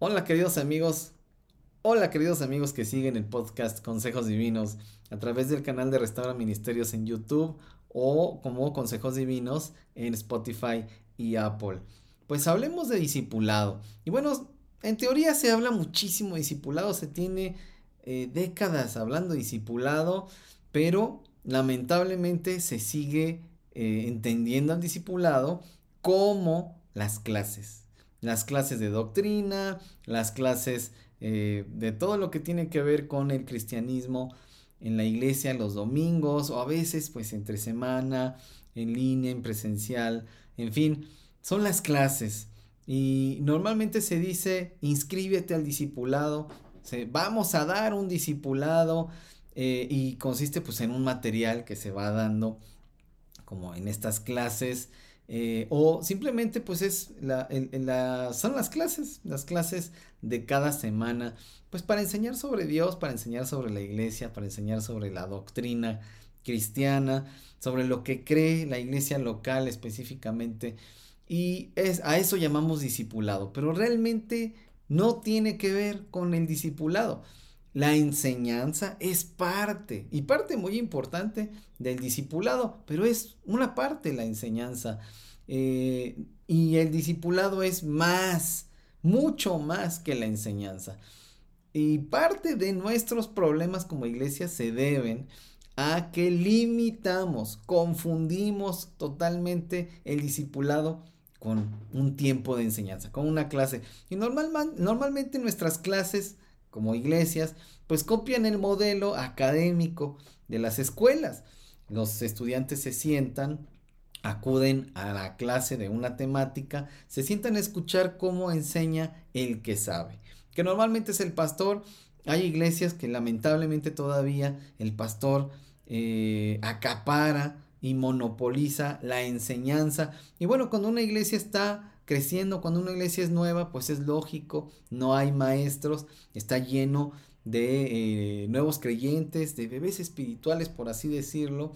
Hola queridos amigos, hola queridos amigos que siguen el podcast Consejos Divinos a través del canal de Restaura Ministerios en YouTube o como Consejos Divinos en Spotify y Apple. Pues hablemos de discipulado. Y bueno, en teoría se habla muchísimo de discipulado, se tiene eh, décadas hablando de discipulado, pero lamentablemente se sigue eh, entendiendo al discipulado como las clases. Las clases de doctrina, las clases eh, de todo lo que tiene que ver con el cristianismo en la iglesia los domingos o a veces pues entre semana, en línea, en presencial, en fin, son las clases. Y normalmente se dice, inscríbete al discipulado, vamos a dar un discipulado eh, y consiste pues en un material que se va dando como en estas clases eh, o simplemente pues es la, son las clases, las clases de cada semana, pues para enseñar sobre Dios, para enseñar sobre la iglesia, para enseñar sobre la doctrina cristiana, sobre lo que cree la iglesia local específicamente. Y es, a eso llamamos discipulado, pero realmente no tiene que ver con el discipulado. La enseñanza es parte y parte muy importante del discipulado, pero es una parte la enseñanza. Eh, y el discipulado es más, mucho más que la enseñanza. Y parte de nuestros problemas como iglesia se deben a que limitamos, confundimos totalmente el discipulado con un tiempo de enseñanza, con una clase. Y normalmente nuestras clases como iglesias, pues copian el modelo académico de las escuelas. Los estudiantes se sientan, acuden a la clase de una temática, se sientan a escuchar cómo enseña el que sabe, que normalmente es el pastor. Hay iglesias que lamentablemente todavía el pastor eh, acapara y monopoliza la enseñanza. Y bueno, cuando una iglesia está creciendo, cuando una iglesia es nueva, pues es lógico, no hay maestros, está lleno de eh, nuevos creyentes, de bebés espirituales, por así decirlo.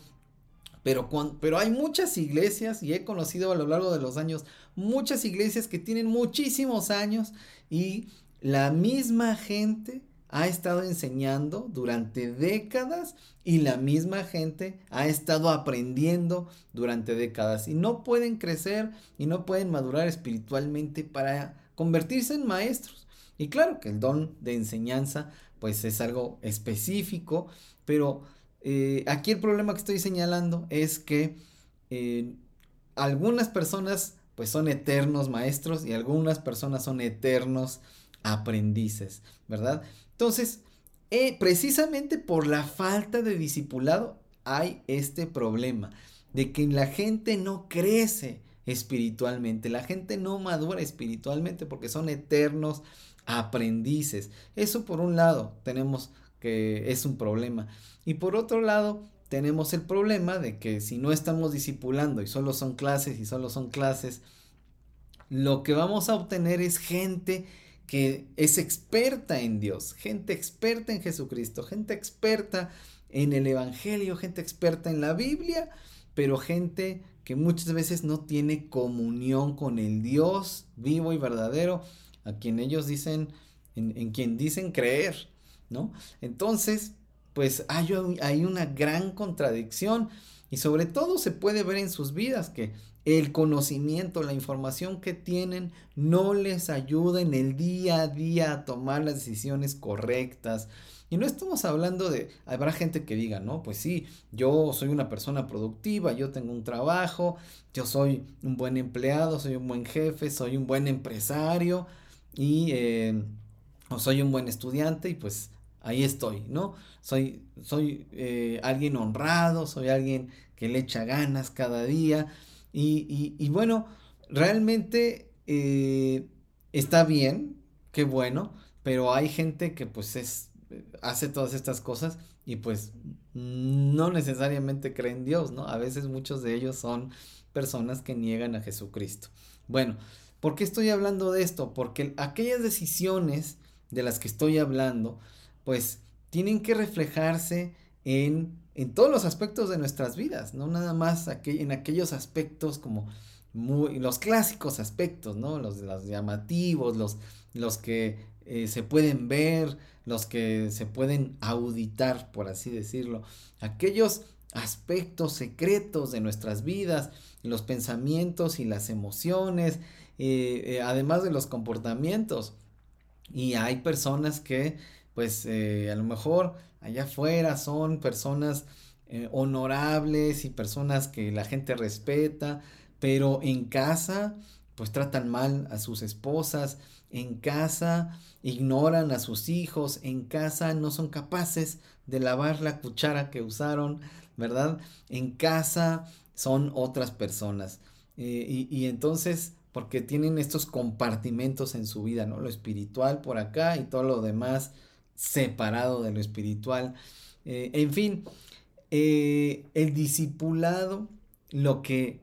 Pero, pero hay muchas iglesias, y he conocido a lo largo de los años, muchas iglesias que tienen muchísimos años y la misma gente ha estado enseñando durante décadas y la misma gente ha estado aprendiendo durante décadas y no pueden crecer y no pueden madurar espiritualmente para convertirse en maestros. Y claro que el don de enseñanza pues es algo específico, pero eh, aquí el problema que estoy señalando es que eh, algunas personas pues son eternos maestros y algunas personas son eternos aprendices, ¿verdad? Entonces, eh, precisamente por la falta de discipulado hay este problema de que la gente no crece espiritualmente, la gente no madura espiritualmente porque son eternos aprendices. Eso por un lado tenemos que es un problema. Y por otro lado tenemos el problema de que si no estamos discipulando y solo son clases y solo son clases, lo que vamos a obtener es gente que es experta en Dios, gente experta en Jesucristo, gente experta en el Evangelio, gente experta en la Biblia, pero gente que muchas veces no tiene comunión con el Dios vivo y verdadero, a quien ellos dicen, en, quien dicen creer, ¿no? Entonces, pues hay, hay una gran contradicción y sobre todo se puede ver en sus vidas que el conocimiento, la información que tienen no les ayuda en el día a día a tomar las decisiones correctas. Y no estamos hablando de, habrá gente que diga, no, pues sí, yo soy una persona productiva, yo tengo un trabajo, yo soy un buen empleado, soy un buen jefe, soy un buen empresario y eh, o soy un buen estudiante y pues ahí estoy, ¿no? Soy, soy eh, alguien honrado, soy alguien que le echa ganas cada día y, bueno, realmente eh, está bien, qué bueno, pero hay gente que pues es, hace todas estas cosas y pues no necesariamente creen en Dios, ¿no? A veces muchos de ellos son personas que niegan a Jesucristo. Bueno, ¿por qué estoy hablando de esto? Porque aquellas decisiones de las que estoy hablando, pues tienen que reflejarse en en todos los aspectos de nuestras vidas, no nada más en aquellos aspectos como muy, los clásicos aspectos, ¿no? Los, los llamativos, los, los que eh, se pueden ver, los que se pueden auditar, por así decirlo. Aquellos aspectos secretos de nuestras vidas, los pensamientos y las emociones, eh, eh, además de los comportamientos. Y hay personas que, pues, a lo mejor allá afuera son personas honorables y personas que la gente respeta, pero en casa pues tratan mal a sus esposas, en casa ignoran a sus hijos, en casa no son capaces de lavar la cuchara que usaron, ¿verdad? En casa son otras personas. Eh, y, y, entonces, porque tienen estos compartimentos en su vida, ¿no? Lo espiritual por acá y todo lo demás separado de lo espiritual. Eh, en fin, eh, el discipulado lo que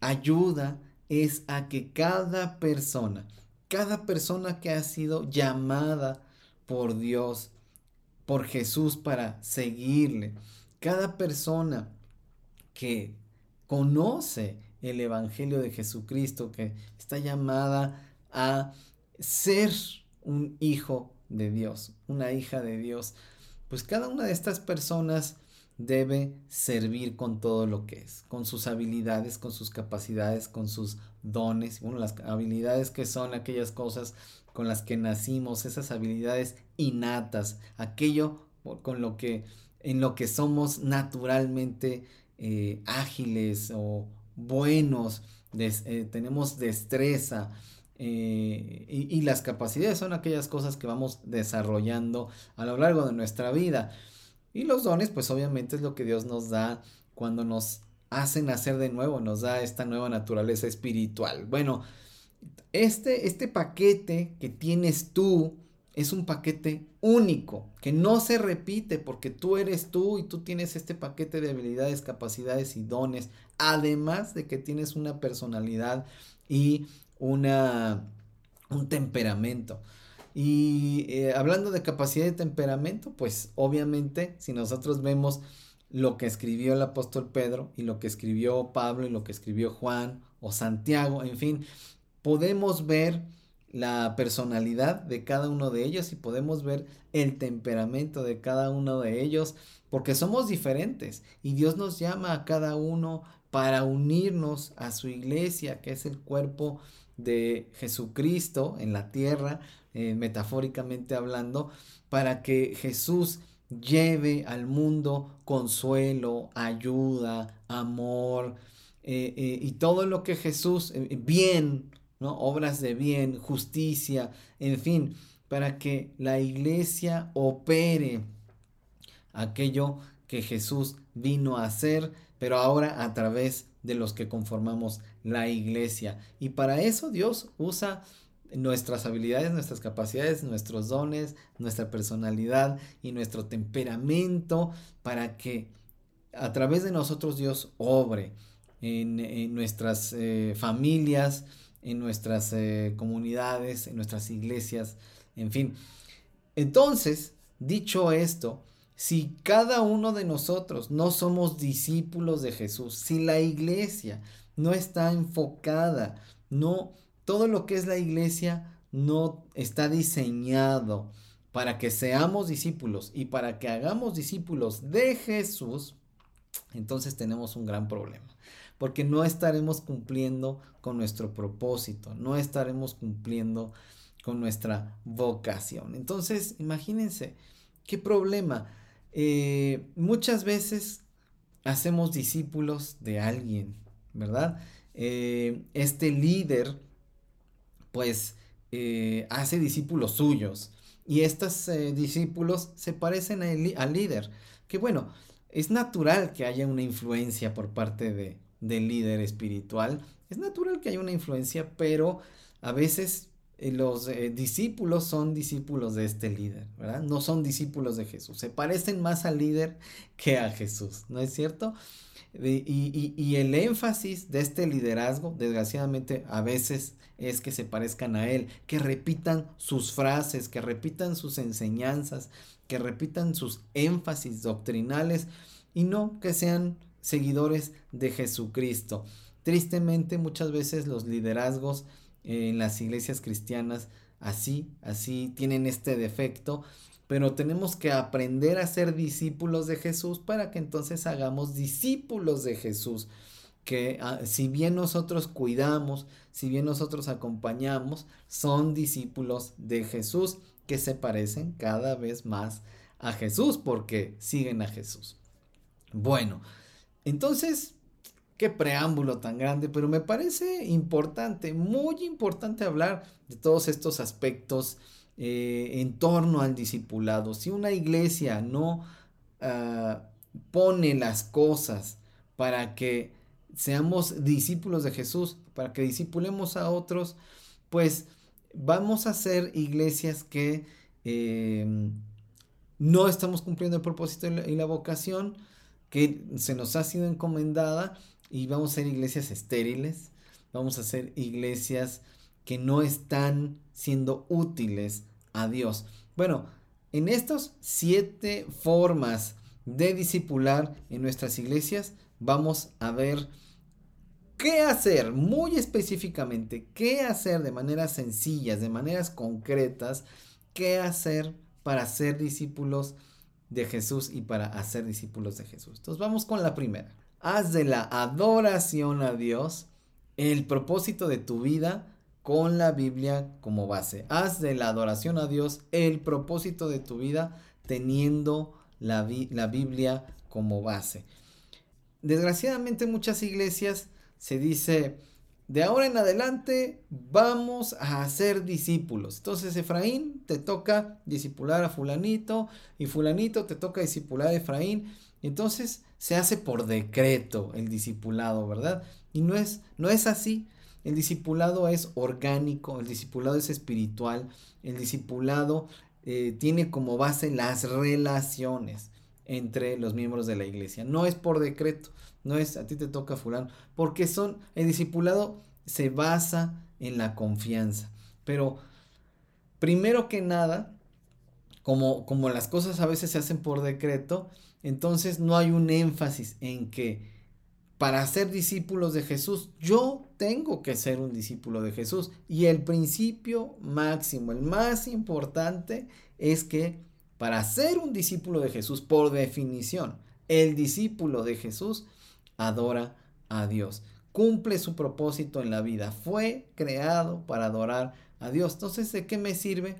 ayuda es a que cada persona, cada persona que ha sido llamada por Dios, por Jesús para seguirle, cada persona que conoce el Evangelio de Jesucristo, que está llamada a ser un hijo de Dios, una hija de Dios, pues cada una de estas personas debe servir con todo lo que es, con sus habilidades, con sus capacidades, con sus dones, bueno, las habilidades que son aquellas cosas con las que nacimos, esas habilidades innatas, aquello con lo que, en lo que somos naturalmente eh, ágiles o buenos, eh, tenemos destreza, eh, y, y, las capacidades son aquellas cosas que vamos desarrollando a lo largo de nuestra vida. Y los dones, pues obviamente es lo que Dios nos da cuando nos hace nacer de nuevo, nos da esta nueva naturaleza espiritual. Bueno, este, este paquete que tienes tú es un paquete único, que no se repite porque tú eres tú y tú tienes este paquete de habilidades, capacidades y dones, además de que tienes una personalidad y una, un temperamento. Y eh, hablando de capacidad de temperamento, pues obviamente si nosotros vemos lo que escribió el apóstol Pedro y lo que escribió Pablo y lo que escribió Juan o Santiago, en fin, podemos ver la personalidad de cada uno de ellos y podemos ver el temperamento de cada uno de ellos porque somos diferentes y Dios nos llama a cada uno para unirnos a su iglesia que es el cuerpo de Jesucristo en la tierra eh, metafóricamente hablando, para que Jesús lleve al mundo consuelo, ayuda, amor eh, eh, y todo lo que Jesús, bien, obras de bien, justicia, en fin, para que la iglesia opere aquello que Jesús vino a hacer, pero ahora a través de los que conformamos la iglesia. Y para eso Dios usa nuestras habilidades, nuestras capacidades, nuestros dones, nuestra personalidad y nuestro temperamento para que a través de nosotros Dios obre en, nuestras eh, familias, en nuestras eh, comunidades, en nuestras iglesias, en fin. Entonces, dicho esto, si cada uno de nosotros no somos discípulos de Jesús, si la iglesia no está enfocada, no todo lo que es la iglesia no está diseñado para que seamos discípulos y para que hagamos discípulos de Jesús, entonces tenemos un gran problema. Porque no estaremos cumpliendo con nuestro propósito, no estaremos cumpliendo con nuestra vocación. Entonces, imagínense, qué problema. Eh, muchas veces hacemos discípulos de alguien, ¿verdad? Eh, este líder pues eh, hace discípulos suyos. Y estos discípulos se parecen al líder. Que bueno, es natural que haya una influencia por parte de, del líder espiritual. Es natural que haya una influencia, pero a veces eh, los discípulos son discípulos de este líder, ¿verdad? No son discípulos de Jesús. Se parecen más al líder que a Jesús, ¿no es cierto? y, el énfasis de este liderazgo, desgraciadamente, a veces es que se parezcan a él, que repitan sus frases, que repitan sus enseñanzas, que repitan sus énfasis doctrinales y no que sean seguidores de Jesucristo. Tristemente muchas veces los liderazgos en las iglesias cristianas así, así tienen este defecto, pero tenemos que aprender a ser discípulos de Jesús para que entonces hagamos discípulos de Jesús. Que ah, si bien nosotros cuidamos, si bien nosotros acompañamos, son discípulos de Jesús que se parecen cada vez más a Jesús porque siguen a Jesús. Bueno, entonces qué preámbulo tan grande, pero me parece importante, muy importante hablar de todos estos aspectos eh, en torno al discipulado. Si una iglesia no ah, pone las cosas para que seamos discípulos de Jesús, para que discipulemos a otros, pues vamos a ser iglesias que em, no estamos cumpliendo el propósito y la vocación que se nos ha sido encomendada y vamos a ser iglesias estériles, vamos a ser iglesias que no están siendo útiles a Dios. Bueno, en estas siete formas de discipular en nuestras iglesias, vamos a ver qué hacer muy específicamente, qué hacer de maneras sencillas, de maneras concretas, qué hacer para ser discípulos de Jesús y para hacer discípulos de Jesús. Entonces vamos con la primera haz de la adoración a Dios el propósito de tu vida con la Biblia como base. Haz de la adoración a Dios el propósito de tu vida teniendo la, la Biblia como base. Desgraciadamente en muchas iglesias se dice, de ahora en adelante vamos a hacer discípulos. Entonces Efraín te toca discipular a fulanito y fulanito te toca discipular a Efraín. Entonces se hace por decreto el discipulado, ¿verdad? Y no es, no es así. El discipulado es orgánico, el discipulado es espiritual, el discipulado eh, tiene como base las relaciones entre los miembros de la iglesia. No es por decreto, no es a ti te toca fulano, porque son, el discipulado se basa en la confianza. Pero primero que nada, como, como las cosas a veces se hacen por decreto, entonces no hay un énfasis en que para ser discípulos de Jesús, yo tengo que ser un discípulo de Jesús. Y el principio máximo, el más importante, es que para ser un discípulo de Jesús, por definición, el discípulo de Jesús adora a Dios, cumple su propósito en la vida, fue creado para adorar a Dios. Entonces, ¿de qué me sirve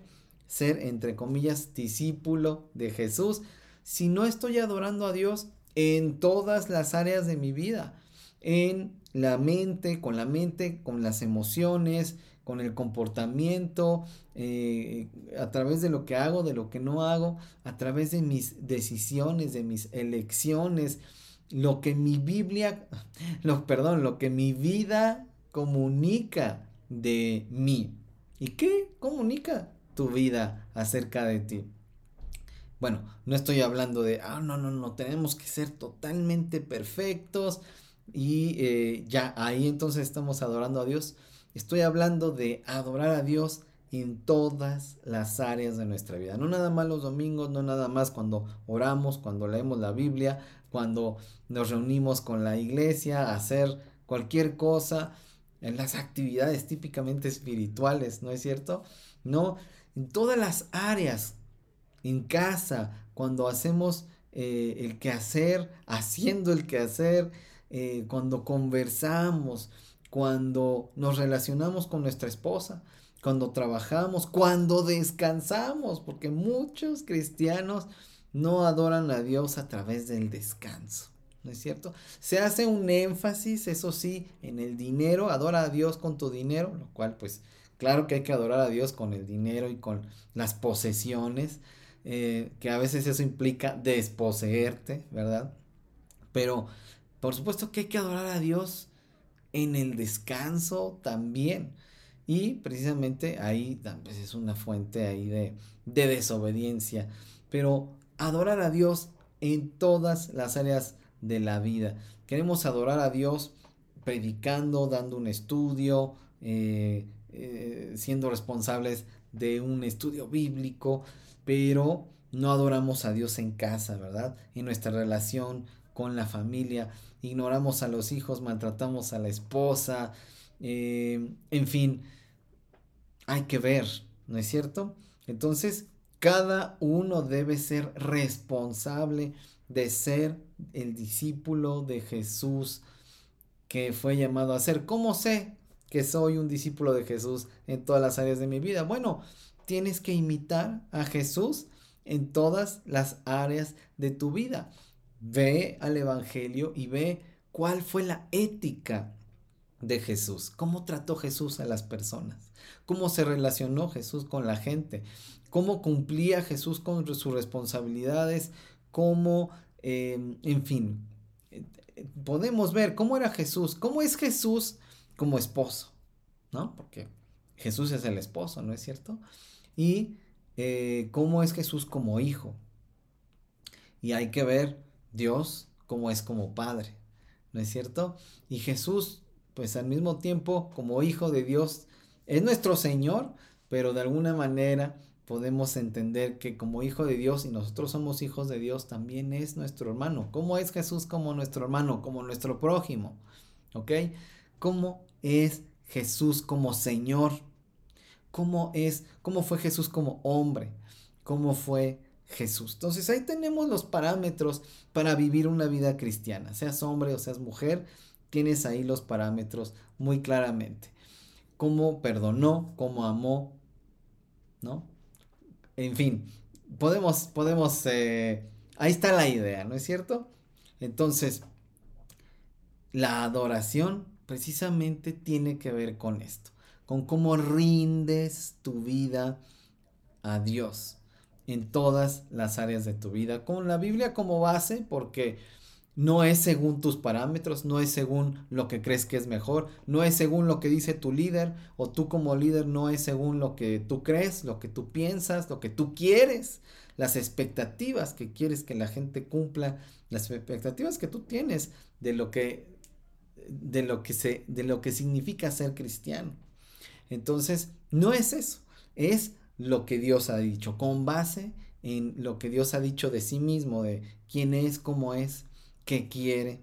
ser, entre comillas, discípulo de Jesús? Si no estoy adorando a Dios en todas las áreas de mi vida? En la mente, con la mente, con las emociones, con el comportamiento, eh, a través de lo que hago, de lo que no hago, a través de mis decisiones, de mis elecciones, lo que mi Biblia, lo, perdón, lo que mi vida comunica de mí. ¿Y qué comunica tu vida acerca de ti? Bueno, no estoy hablando de, ah, no, no, no, tenemos que ser totalmente perfectos y eh, ya ahí entonces estamos adorando a Dios. Estoy hablando de adorar a Dios en todas las áreas de nuestra vida. No nada más los domingos, no nada más cuando oramos, cuando leemos la Biblia, cuando nos reunimos con la iglesia a hacer cualquier cosa, en las actividades típicamente espirituales, ¿no es cierto? No, en todas las áreas en casa, cuando hacemos eh, el quehacer, haciendo el quehacer, eh, cuando conversamos, cuando nos relacionamos con nuestra esposa, cuando trabajamos, cuando descansamos, porque muchos cristianos no adoran a Dios a través del descanso. ¿No es cierto? Se hace un énfasis, eso sí, en el dinero, adora a Dios con tu dinero, lo cual pues claro que hay que adorar a Dios con el dinero y con las posesiones, eh, que a veces eso implica desposeerte, ¿verdad? Pero por supuesto que hay que adorar a Dios en el descanso también. Y precisamente ahí pues es una fuente ahí de, de desobediencia. Pero adorar a Dios en todas las áreas de la vida. Queremos adorar a Dios predicando, dando un estudio, eh, eh, siendo responsables de un estudio bíblico, pero no adoramos a Dios en casa, ¿verdad? En nuestra relación con la familia, ignoramos a los hijos, maltratamos a la esposa, eh, en fin, hay que ver, ¿no es cierto? Entonces, cada uno debe ser responsable de ser el discípulo de Jesús que fue llamado a ser. ¿Cómo sé que soy un discípulo de Jesús en todas las áreas de mi vida? Bueno, tienes que imitar a Jesús en todas las áreas de tu vida. Ve al Evangelio y ve cuál fue la ética de Jesús, cómo trató Jesús a las personas, cómo se relacionó Jesús con la gente, cómo cumplía Jesús con sus responsabilidades, cómo, em, en fin, podemos ver cómo era Jesús, cómo es Jesús como esposo, ¿no? Porque Jesús es el esposo, ¿no es cierto? Y eh, cómo es Jesús como hijo. Y hay que ver Dios cómo es como padre, ¿no es cierto? Y Jesús, pues al mismo tiempo, como hijo de Dios, es nuestro Señor, pero de alguna manera podemos entender que como hijo de Dios y nosotros somos hijos de Dios, también es nuestro hermano. ¿Cómo es Jesús como nuestro hermano, como nuestro prójimo? ¿Ok? ¿Cómo es Jesús como Señor? ¿Cómo es, cómo fue Jesús como hombre? ¿Cómo fue Jesús? Entonces ahí tenemos los parámetros para vivir una vida cristiana. Seas hombre o seas mujer, tienes ahí los parámetros muy claramente. Cómo perdonó, cómo amó, ¿no? En fin, podemos, podemos, eh, ahí está la idea, ¿no es cierto? Entonces, la adoración precisamente tiene que ver con esto, con cómo rindes tu vida a Dios en todas las áreas de tu vida, con la Biblia como base, porque no es según tus parámetros, no es según lo que crees que es mejor, no es según lo que dice tu líder o tú como líder no es según lo que tú crees, lo que tú piensas, lo que tú quieres, las expectativas que quieres que la gente cumpla, las expectativas que tú tienes de lo que de lo que se de lo que significa ser cristiano. Entonces, no es eso, es lo que Dios ha dicho con base en lo que Dios ha dicho de sí mismo, de quién es, cómo es qué quiere,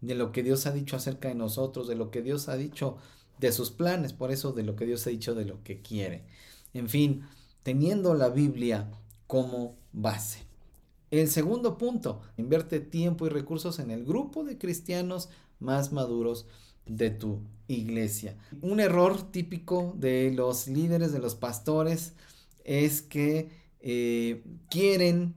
de lo que Dios ha dicho acerca de nosotros, de lo que Dios ha dicho de sus planes, por eso de lo que Dios ha dicho de lo que quiere. En fin, teniendo la Biblia como base. El segundo punto, invierte tiempo y recursos en el grupo de cristianos más maduros de tu iglesia. Un error típico de los líderes, de los pastores, es que eh, quieren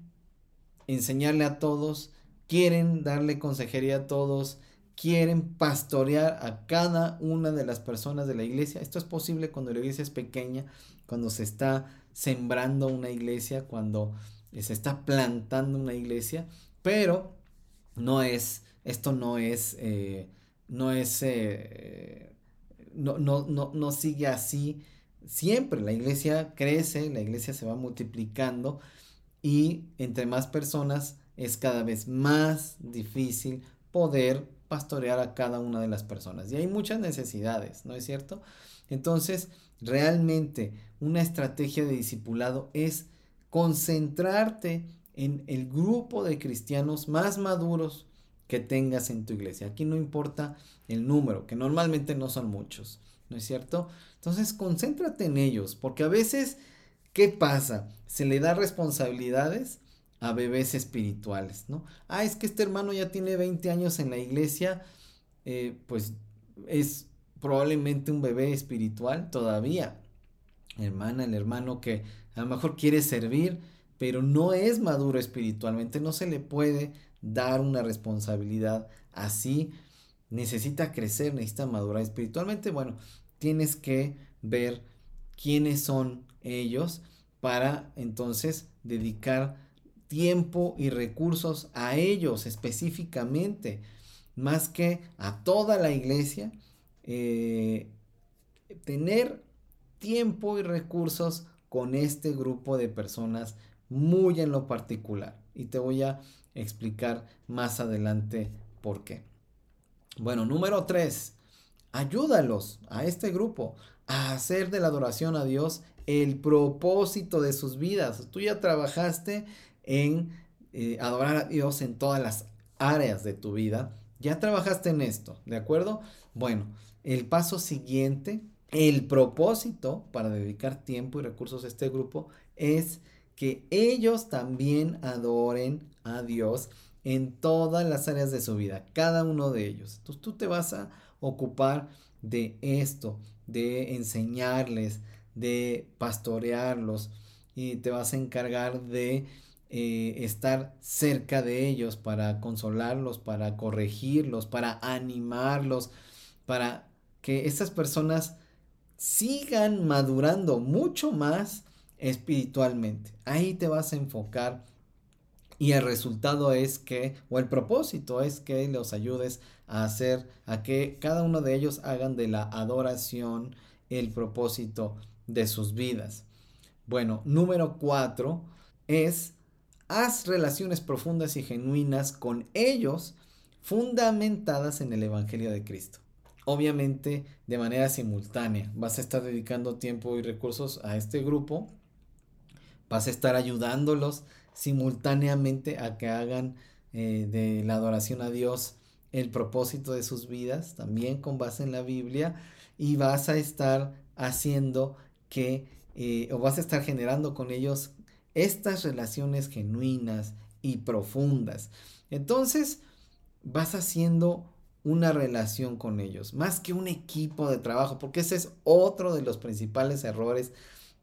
enseñarle a todos quieren darle consejería a todos, quieren pastorear a cada una de las personas de la iglesia. Esto es posible cuando la iglesia es pequeña, cuando se está sembrando una iglesia, cuando se está plantando una iglesia, pero no es, esto no es, eh, no es, eh, no, no, no, no sigue así siempre. La iglesia crece, la iglesia se va multiplicando y entre más personas es cada vez más difícil poder pastorear a cada una de las personas. Y hay muchas necesidades, ¿no es cierto? Entonces, realmente una estrategia de discipulado es concentrarte en el grupo de cristianos más maduros que tengas en tu iglesia. Aquí no importa el número, que normalmente no son muchos, ¿no es cierto? Entonces, concéntrate en ellos, porque a veces, ¿qué pasa? Se le da responsabilidades a bebés espirituales, ¿no? Ah, es que este hermano ya tiene 20 años en la iglesia, eh, pues es probablemente un bebé espiritual todavía. Hermana, el hermano que a lo mejor quiere servir, pero no es maduro espiritualmente, no se le puede dar una responsabilidad así. Necesita crecer, necesita madurar espiritualmente. Bueno, tienes que ver quiénes son ellos para entonces dedicar tiempo y recursos a ellos específicamente, más que a toda la iglesia, eh, tener tiempo y recursos con este grupo de personas muy en lo particular. Y te voy a explicar más adelante por qué. Bueno, número tres, ayúdalos a este grupo a hacer de la adoración a Dios el propósito de sus vidas. Tú ya trabajaste en eh, adorar a Dios en todas las áreas de tu vida, ya trabajaste en esto, ¿de acuerdo? Bueno, el paso siguiente, el propósito para dedicar tiempo y recursos a este grupo es que ellos también adoren a Dios en todas las áreas de su vida, cada uno de ellos. Entonces tú te vas a ocupar de esto, de enseñarles, de pastorearlos y te vas a encargar de eh, estar cerca de ellos para consolarlos, para corregirlos, para animarlos, para que estas personas sigan madurando mucho más espiritualmente. Ahí te vas a enfocar y el resultado es que, o el propósito es que los ayudes a hacer, a que cada uno de ellos hagan de la adoración el propósito de sus vidas. Bueno, número cuatro es haz relaciones profundas y genuinas con ellos fundamentadas en el Evangelio de Cristo. Obviamente de manera simultánea. Vas a estar dedicando tiempo y recursos a este grupo. Vas a estar ayudándolos simultáneamente a que hagan eh, de la adoración a Dios el propósito de sus vidas, también con base en la Biblia, y vas a estar haciendo que, eh, o vas a estar generando con ellos estas relaciones genuinas y profundas. Entonces, vas haciendo una relación con ellos, más que un equipo de trabajo, porque ese es otro de los principales errores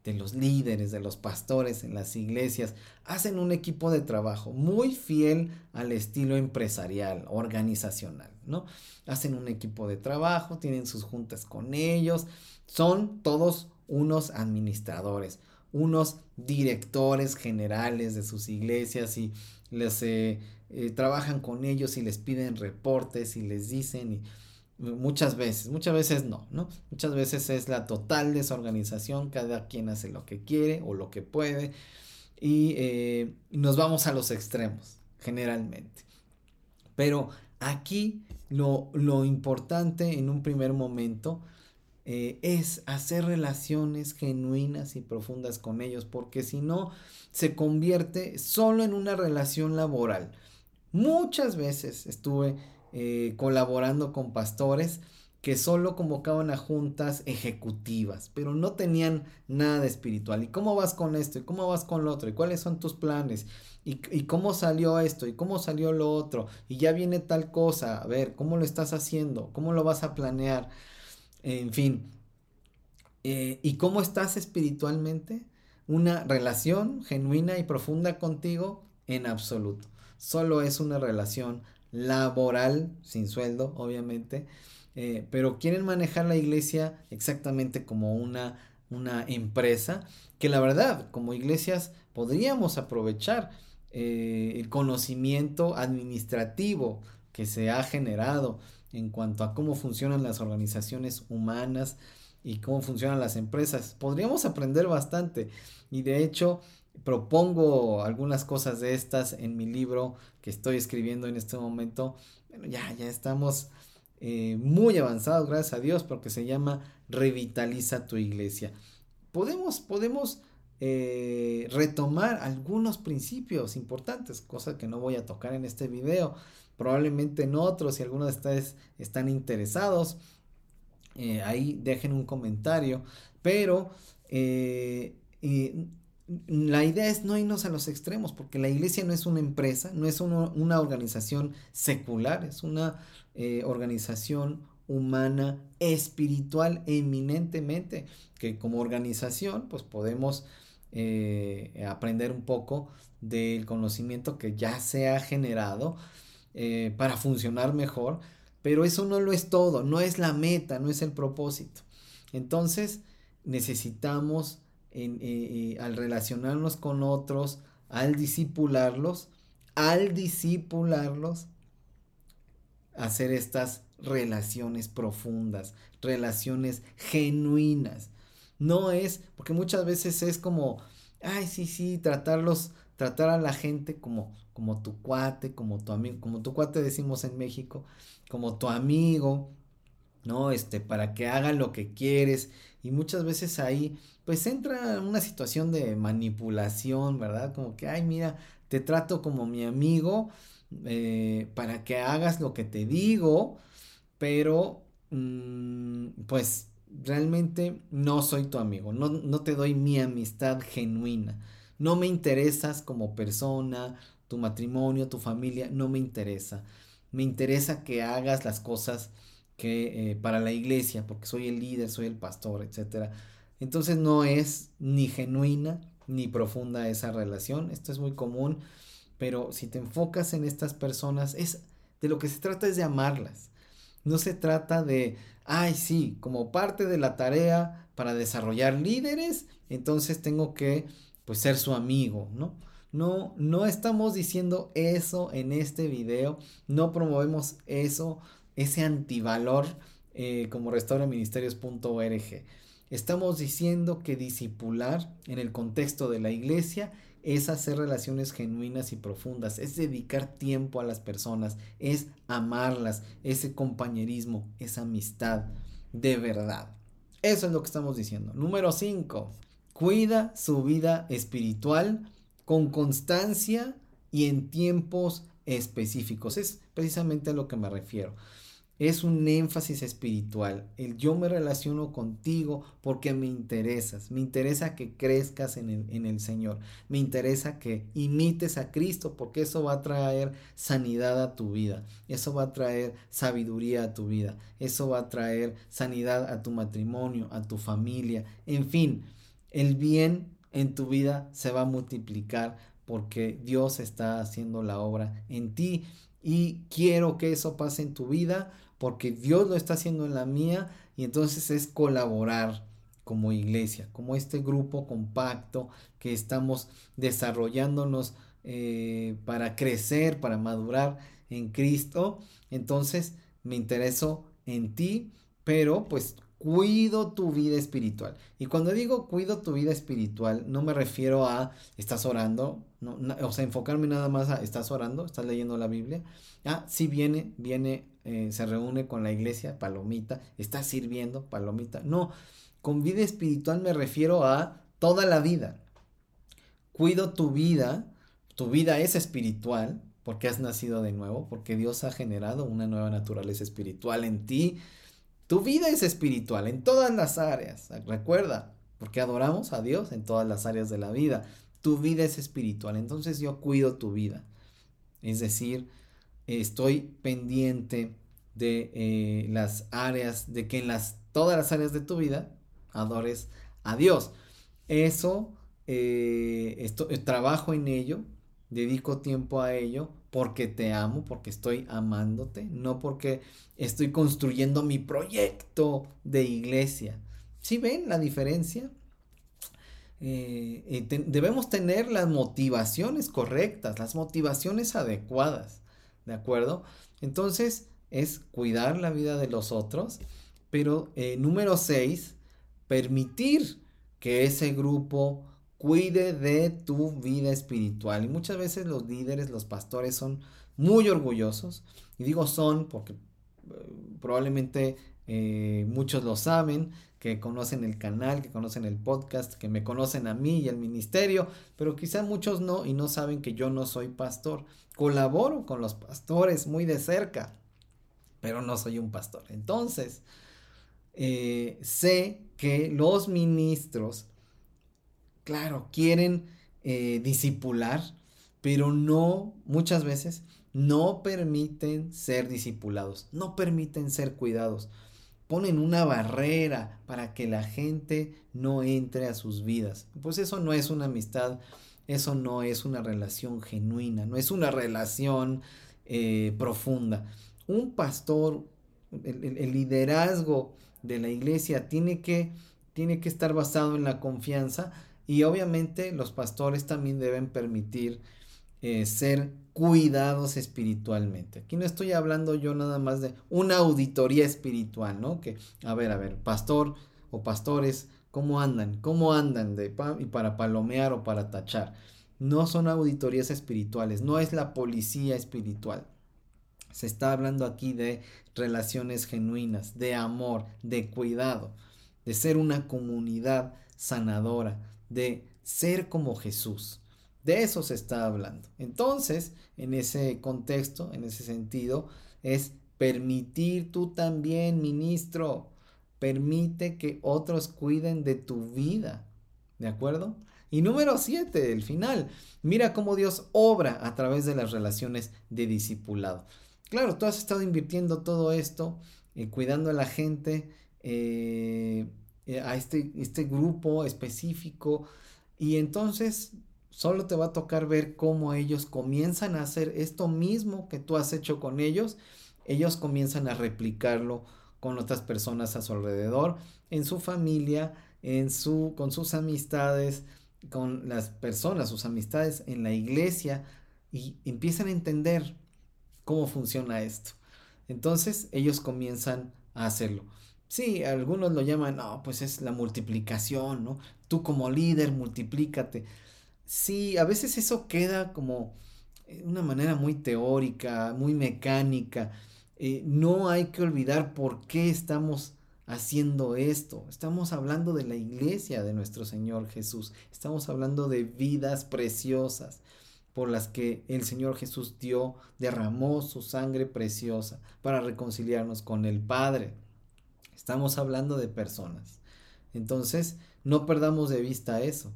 de los líderes, de los pastores en las iglesias, hacen un equipo de trabajo muy fiel al estilo empresarial, organizacional, ¿no? Hacen un equipo de trabajo, tienen sus juntas con ellos, son todos unos administradores, unos directores generales de sus iglesias y les eh, eh, trabajan con ellos y les piden reportes y les dicen y Muchas veces, muchas veces no, ¿no? Muchas veces es la total desorganización, cada quien hace lo que quiere o lo que puede y eh, nos vamos a los extremos, generalmente. Pero aquí lo, importante en un primer momento eh, es hacer relaciones genuinas y profundas con ellos, porque si no, se convierte solo en una relación laboral. Muchas veces estuve eh, colaborando con pastores que solo convocaban a juntas ejecutivas, pero no tenían nada de espiritual. ¿Y cómo vas con esto? ¿Y cómo vas con lo otro? ¿Y cuáles son tus planes? ¿Y, cómo salió esto? ¿Y cómo salió lo otro? Y ya viene tal cosa. A ver, ¿cómo lo estás haciendo? ¿Cómo lo vas a planear? En fin. Eh, ¿Y cómo estás espiritualmente? Una relación genuina y profunda contigo en absoluto. Solo es una relación laboral, sin sueldo, obviamente, eh, pero quieren manejar la iglesia exactamente como una, una empresa, que la verdad, como iglesias, podríamos aprovechar eh, el conocimiento administrativo que se ha generado en cuanto a cómo funcionan las organizaciones humanas y cómo funcionan las empresas. Podríamos aprender bastante y de hecho propongo algunas cosas de estas en mi libro que estoy escribiendo en este momento. Bueno, ya, ya estamos eh, muy avanzados, gracias a Dios, porque se llama Revitaliza tu iglesia. Podemos, podemos eh, retomar algunos principios importantes, cosa que no voy a tocar en este video, probablemente en otros, si algunos de ustedes están interesados, eh, ahí dejen un comentario, pero la idea es no irnos a los extremos, porque la iglesia no es una empresa, no es una organización secular, es una eh, organización humana, espiritual eminentemente, que como organización pues podemos eh, aprender un poco del conocimiento que ya se ha generado eh, para funcionar mejor, pero eso no lo es todo, no es la meta, no es el propósito. Entonces necesitamos eh, eh, al relacionarnos con otros, al disipularlos, al disipularlos, hacer estas relaciones profundas, relaciones genuinas. No es, porque muchas veces es como, ay, sí, sí, tratarlos, tratar a la gente como, como tu cuate, como tu amigo, como tu cuate decimos en México, como tu amigo, ¿no? Este, para que haga lo que quieres. Y muchas veces ahí pues entra una situación de manipulación, ¿verdad? Como que, ay, mira, te trato como mi amigo eh, para que hagas lo que te digo, pero mm, pues realmente no soy tu amigo, no, no te doy mi amistad genuina, no me interesas como persona, tu matrimonio, tu familia, no me interesa. Me interesa que hagas las cosas que eh, para la iglesia, porque soy el líder, soy el pastor, etc. Entonces no es ni genuina ni profunda esa relación. Esto es muy común, pero si te enfocas en estas personas, es de lo que se trata es de amarlas. No se trata de, ay, sí, como parte de la tarea para desarrollar líderes, entonces tengo que pues ser su amigo, ¿no? No, no estamos diciendo eso en este video, no promovemos eso, ese antivalor eh, como restauraministerios.org. Estamos diciendo que discipular en el contexto de la iglesia es hacer relaciones genuinas y profundas, es dedicar tiempo a las personas, es amarlas, ese compañerismo, esa amistad de verdad. Eso es lo que estamos diciendo. Número 5. Cuida su vida espiritual con constancia y en tiempos específicos. Es precisamente a lo que me refiero es un énfasis espiritual. El yo me relaciono contigo porque me interesas. Me interesa que crezcas en el, Señor. Me interesa que imites a Cristo porque eso va a traer sanidad a tu vida. Eso va a traer sabiduría a tu vida. Eso va a traer sanidad a tu matrimonio, a tu familia. En fin, el bien en tu vida se va a multiplicar porque Dios está haciendo la obra en ti. Y quiero que eso pase en tu vida porque Dios lo está haciendo en la mía y entonces es colaborar como iglesia, como este grupo compacto que estamos desarrollándonos eh, para crecer, para madurar en Cristo. Entonces me intereso en ti, pero pues cuido tu vida espiritual. Y cuando digo cuido tu vida espiritual, no me refiero a estás orando, no, o sea, enfocarme nada más a estás orando, estás leyendo la Biblia. Ah, sí viene, viene eh, se reúne con la iglesia, palomita, está sirviendo, palomita. No, con vida espiritual me refiero a toda la vida. Cuido tu vida, tu vida es espiritual porque has nacido de nuevo, porque Dios ha generado una nueva naturaleza espiritual en ti. Tu vida es espiritual en todas las áreas, recuerda, porque adoramos a Dios en todas las áreas de la vida. Tu vida es espiritual, entonces yo cuido tu vida. Es decir, estoy pendiente de eh, las áreas, de que en las, todas las áreas de tu vida adores a Dios. Eso, eh, eh, trabajo en ello, dedico tiempo a ello porque te amo, porque estoy amándote, no porque estoy construyendo mi proyecto de iglesia. ¿Sí ven la diferencia? Debemos tener las motivaciones correctas, las motivaciones adecuadas. ¿de acuerdo? Entonces es cuidar la vida de los otros, pero eh, número seis, permitir que ese grupo cuide de tu vida espiritual. Y muchas veces los líderes, los pastores son muy orgullosos, y digo son porque eh, probablemente eh, muchos lo saben, que conocen el canal, que conocen el podcast, que me conocen a mí y al ministerio, pero quizá muchos no y no saben que yo no soy pastor. Colaboro con los pastores muy de cerca, pero no soy un pastor. Entonces, eh, sé que los ministros, claro, quieren eh, disipular, pero no, muchas veces, no permiten ser discipulados, no permiten ser cuidados ponen una barrera para que la gente no entre a sus vidas. Pues eso no es una amistad, eso no es una relación genuina, no es una relación eh, profunda. Un pastor, el, liderazgo de la iglesia tiene que, tiene que estar basado en la confianza y obviamente los pastores también deben permitir eh, ser cuidados espiritualmente. Aquí no estoy hablando yo nada más de una auditoría espiritual, ¿no? Que, a ver, a ver, pastor o pastores, ¿cómo andan? ¿Cómo andan de y para palomear o para tachar? No son auditorías espirituales, no es la policía espiritual. Se está hablando aquí de relaciones genuinas, de amor, de cuidado, de ser una comunidad sanadora, de ser como Jesús De eso se está hablando. Entonces, en ese contexto, en ese sentido, es permitir tú también, ministro, permite que otros cuiden de tu vida. ¿De acuerdo? Y número siete, el final. Mira cómo Dios obra a través de las relaciones de discipulado. Claro, tú has estado invirtiendo todo esto, eh, cuidando a la gente, eh, eh, a este, este grupo específico, y entonces solo te va a tocar ver cómo ellos comienzan a hacer esto mismo que tú has hecho con ellos, ellos comienzan a replicarlo con otras personas a su alrededor, en su familia, en su, con sus amistades, con las personas, sus amistades en la iglesia, y empiezan a entender cómo funciona esto. Entonces ellos comienzan a hacerlo. Sí, algunos lo llaman, no, pues es la multiplicación, ¿no? Tú como líder, multiplícate. Sí, a veces eso queda como una manera muy teórica, muy mecánica. Eh, no hay que olvidar por qué estamos haciendo esto. Estamos hablando de la iglesia de nuestro Señor Jesús. Estamos hablando de vidas preciosas por las que el Señor Jesús dio, derramó su sangre preciosa para reconciliarnos con el Padre. Estamos hablando de personas. Entonces, no perdamos de vista eso.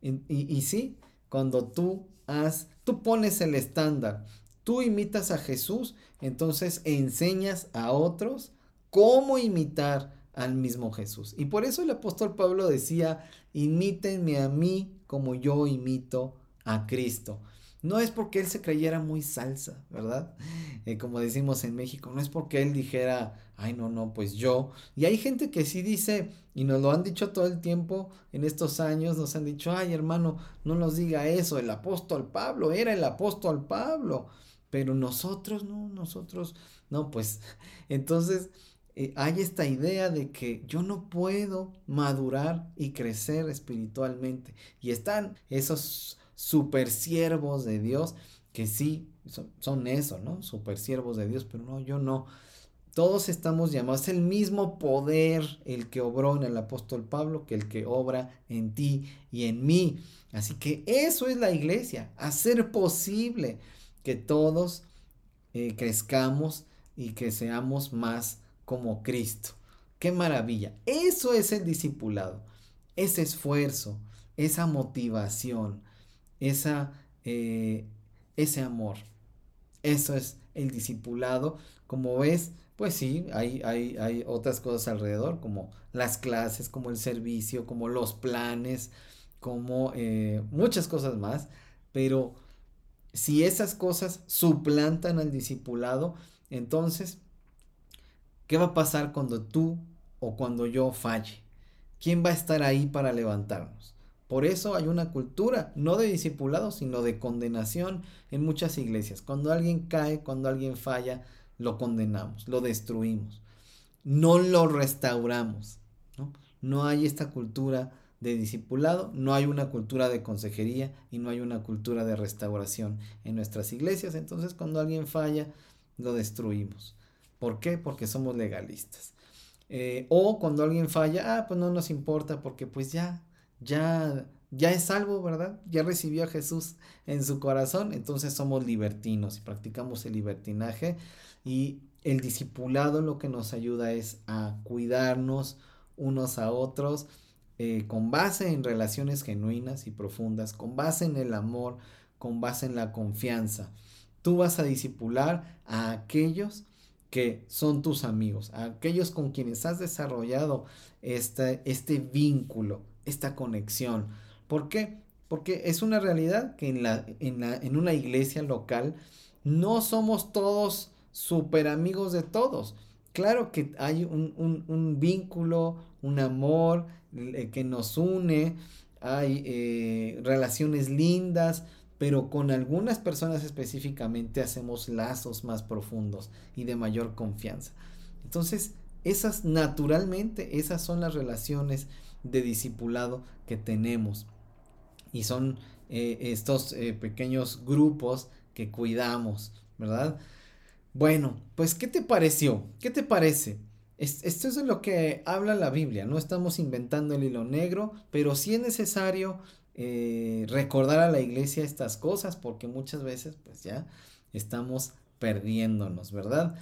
Y, y, sí, cuando tú has, tú pones el estándar, tú imitas a Jesús, entonces enseñas a otros cómo imitar al mismo Jesús. Y por eso el apóstol Pablo decía, imítenme a mí como yo imito a Cristo. No es porque él se creyera muy salsa, ¿verdad? Eh, como decimos en México, no es porque él dijera, ay, no, no, pues yo. Y hay gente que sí dice, y nos lo han dicho todo el tiempo en estos años, nos han dicho, ay, hermano, no nos diga eso, el apóstol Pablo era el apóstol Pablo. Pero nosotros, no, nosotros, no, pues entonces eh, hay esta idea de que yo no puedo madurar y crecer espiritualmente. Y están esos super siervos de Dios que sí son, eso, ¿no? Super siervos de Dios, pero no, yo no. Todos estamos llamados, el mismo poder el que obró en el apóstol Pablo que el que obra en ti y en mí. Así que eso es la iglesia, hacer posible que todos eh, crezcamos y que seamos más como Cristo. Qué maravilla. Eso es el discipulado. Ese esfuerzo, esa motivación, esa, eh, ese amor. Eso es el discipulado. Como ves, pues sí, hay, hay, hay, otras cosas alrededor, como las clases, como el servicio, como los planes, como eh, muchas cosas más. Pero si esas cosas suplantan al discipulado, entonces ¿Qué va a pasar cuando tú o cuando yo falle? ¿Quién va a estar ahí para levantarnos? Por eso hay una cultura, no de discipulado, sino de condenación en muchas iglesias. Cuando alguien cae, cuando alguien falla, lo condenamos, lo destruimos. No lo restauramos. ¿no? no hay esta cultura de discipulado, no hay una cultura de consejería y no hay una cultura de restauración en nuestras iglesias. Entonces cuando alguien falla, lo destruimos. ¿Por qué? Porque somos legalistas. Eh, o cuando alguien falla, ah, pues no nos importa porque pues ya, ya, ya es salvo, ¿verdad? Ya recibió a Jesús en su corazón, entonces somos libertinos y practicamos el libertinaje y el discipulado lo que nos ayuda es a cuidarnos unos a otros eh, con base en relaciones genuinas y profundas, con base en el amor, con base en la confianza. Tú vas a discipular a aquellos que son tus amigos, aquellos con quienes has desarrollado este, este vínculo, esta conexión. ¿Por qué? Porque es una realidad que en, la, en, la, en una iglesia local no somos todos súper amigos de todos. Claro que hay un, un, un vínculo, un amor eh, que nos une, hay eh, relaciones lindas, pero con algunas personas específicamente hacemos lazos más profundos y de mayor confianza. Entonces, esas naturalmente, esas son las relaciones de discipulado que tenemos. Y son eh, estos eh, pequeños grupos que cuidamos, ¿verdad? Bueno, pues, ¿qué te pareció? ¿Qué te parece? esto es de lo que habla la Biblia, no estamos inventando el hilo negro, pero sí es necesario eh, recordar a la iglesia estas cosas, porque muchas veces pues ya estamos perdiéndonos, ¿verdad?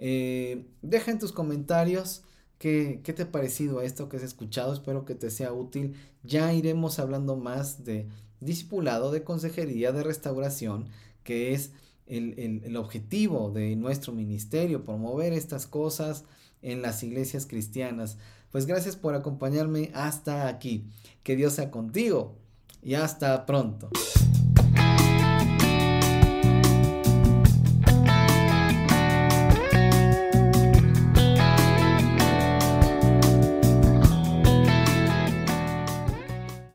Eh, deja en tus comentarios qué, qué te ha parecido esto que has escuchado, espero que te sea útil. Ya iremos hablando más de discipulado, de consejería, de restauración, que es el, objetivo de nuestro ministerio, promover estas cosas en las iglesias cristianas. Pues gracias por acompañarme hasta aquí. Que Dios sea contigo y hasta pronto.